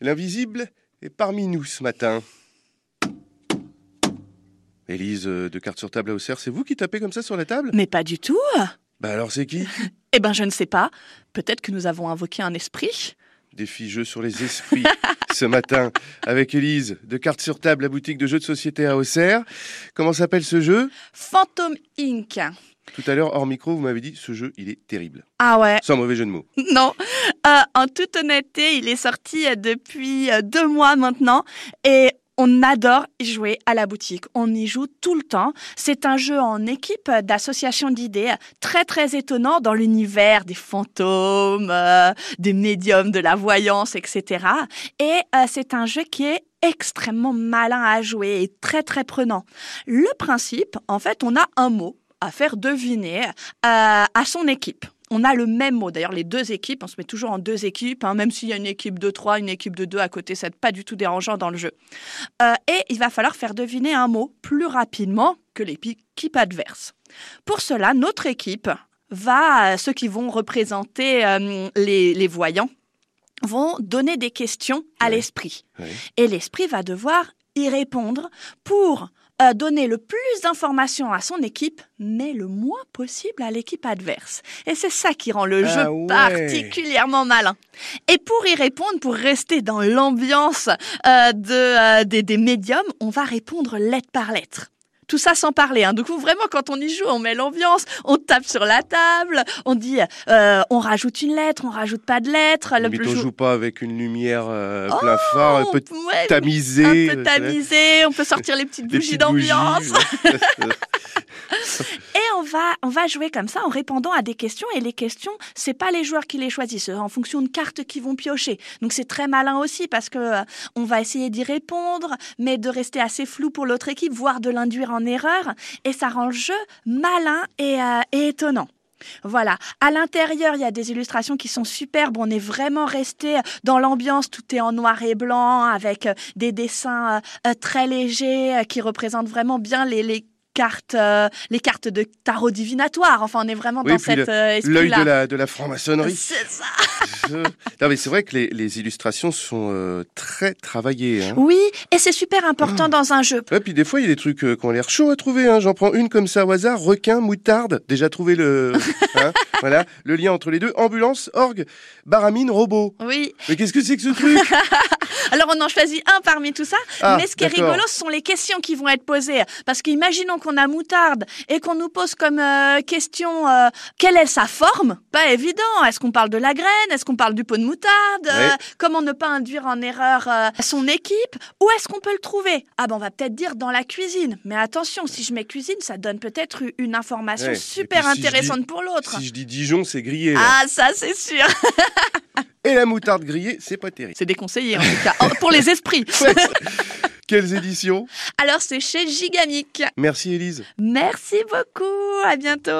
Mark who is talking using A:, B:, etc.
A: L'invisible est parmi nous ce matin. Élise euh, de carte sur table à Auxerre, c'est vous qui tapez comme ça sur la table?
B: Mais pas du tout.
A: Bah alors c'est qui?
B: Eh ben, je ne sais pas. Peut-être que nous avons invoqué un esprit.
A: Défi jeu sur les esprits ce matin avec Élise de carte sur table, la boutique de jeux de société à Auxerre. Comment s'appelle ce jeu?
B: Phantom Inc.
A: Tout à l'heure, hors micro, vous m'avez dit ce jeu, il est terrible.
B: Ah ouais,
A: Sans mauvais jeu de mots.
B: non. Euh, en toute honnêteté, il est sorti euh, depuis euh, deux mois maintenant et on adore jouer à la boutique. On y joue tout le temps. C'est un jeu en équipe euh, d'association d'idées très très étonnant dans l'univers des fantômes, euh, des médiums, de la voyance, etc. Et euh, c'est un jeu qui est extrêmement malin à jouer et très très prenant. Le principe, en fait, on a un mot à faire deviner euh, à son équipe. On a le même mot. D'ailleurs, les deux équipes, on se met toujours en deux équipes, hein, même s'il y a une équipe de trois, une équipe de deux à côté, c'est pas du tout dérangeant dans le jeu. Euh, et il va falloir faire deviner un mot plus rapidement que l'équipe adverse. Pour cela, notre équipe va, ceux qui vont représenter euh, les, les voyants, vont donner des questions à
A: Ouais.
B: l'esprit.
A: Ouais.
B: Et l'esprit va devoir y répondre pour euh, donner le plus d'informations à son équipe, mais le moins possible à l'équipe adverse. Et c'est ça qui rend le
A: Ah
B: jeu
A: ouais.
B: particulièrement malin. Et pour y répondre, pour rester dans l'ambiance euh, de, euh, des, des médiums, on va répondre lettre par lettre. Tout ça sans parler. Hein. Du coup, vraiment, quand on y joue, on met l'ambiance, on tape sur la table, on dit, euh, on rajoute une lettre, on rajoute pas de lettre. Le plus
A: on
B: jou-
A: joue pas avec une lumière euh,
B: Oh,
A: plein phare, un peu
B: ouais,
A: tamisée.
B: un
A: euh,
B: peu tamisé, on peut sortir les petites bougies d'ambiance. on va, on va jouer comme ça en répondant à des questions. Et les questions, c'est pas les joueurs qui les choisissent, en fonction de cartes qu'ils vont piocher. Donc c'est très malin aussi parce que euh, on va essayer d'y répondre, mais de rester assez flou pour l'autre équipe, voire de l'induire en erreur. Et ça rend le jeu malin et, euh, et étonnant. Voilà. À l'intérieur, il y a des illustrations qui sont superbes. On est vraiment resté dans l'ambiance. Tout est en noir et blanc avec euh, des dessins très légers qui représentent vraiment bien les cartes, euh, les cartes de tarot divinatoire. Enfin, on est vraiment
A: Oui,
B: dans cet euh,
A: L'œil de la, de la franc-maçonnerie.
B: C'est ça.
A: Je- non, mais c'est vrai que les, les illustrations sont euh, très travaillées. Hein.
B: Oui, et c'est super important dans un jeu.
A: Ouais, puis des fois, il y a des trucs euh, qui ont l'air chauds à trouver. Hein. J'en prends une comme ça au hasard. Requin, moutarde. Déjà trouvé le, hein, voilà, le lien entre les deux. Ambulance, orgue, baramine, robot.
B: Oui.
A: Mais qu'est-ce que c'est que ce truc?
B: Alors on en choisit un parmi tout ça,
A: Ah,
B: mais ce qui est rigolo, ce sont les questions qui vont être posées. Parce qu'imaginons qu'on a moutarde et qu'on nous pose comme euh, question euh, quelle est sa forme? Pas évident. Est-ce qu'on parle de la graine? Est-ce qu'on parle du pot de moutarde? Euh. Comment ne pas induire en erreur son équipe? Où est-ce qu'on peut le trouver? Ah ben on va peut-être dire dans la cuisine. Mais attention, si je mets cuisine, ça donne peut-être une information
A: Ouais.
B: Super
A: puis si je
B: intéressante
A: dis-
B: pour l'autre.
A: Si je dis Dijon, c'est grillé. là.
B: Ah ça c'est sûr.
A: Et la moutarde grillée, c'est pas terrible.
B: C'est déconseillé en tout cas Oh, pour les esprits.
A: Quelles éditions?
B: Alors c'est chez Gigamic.
A: Merci Élise.
B: Merci beaucoup, à bientôt.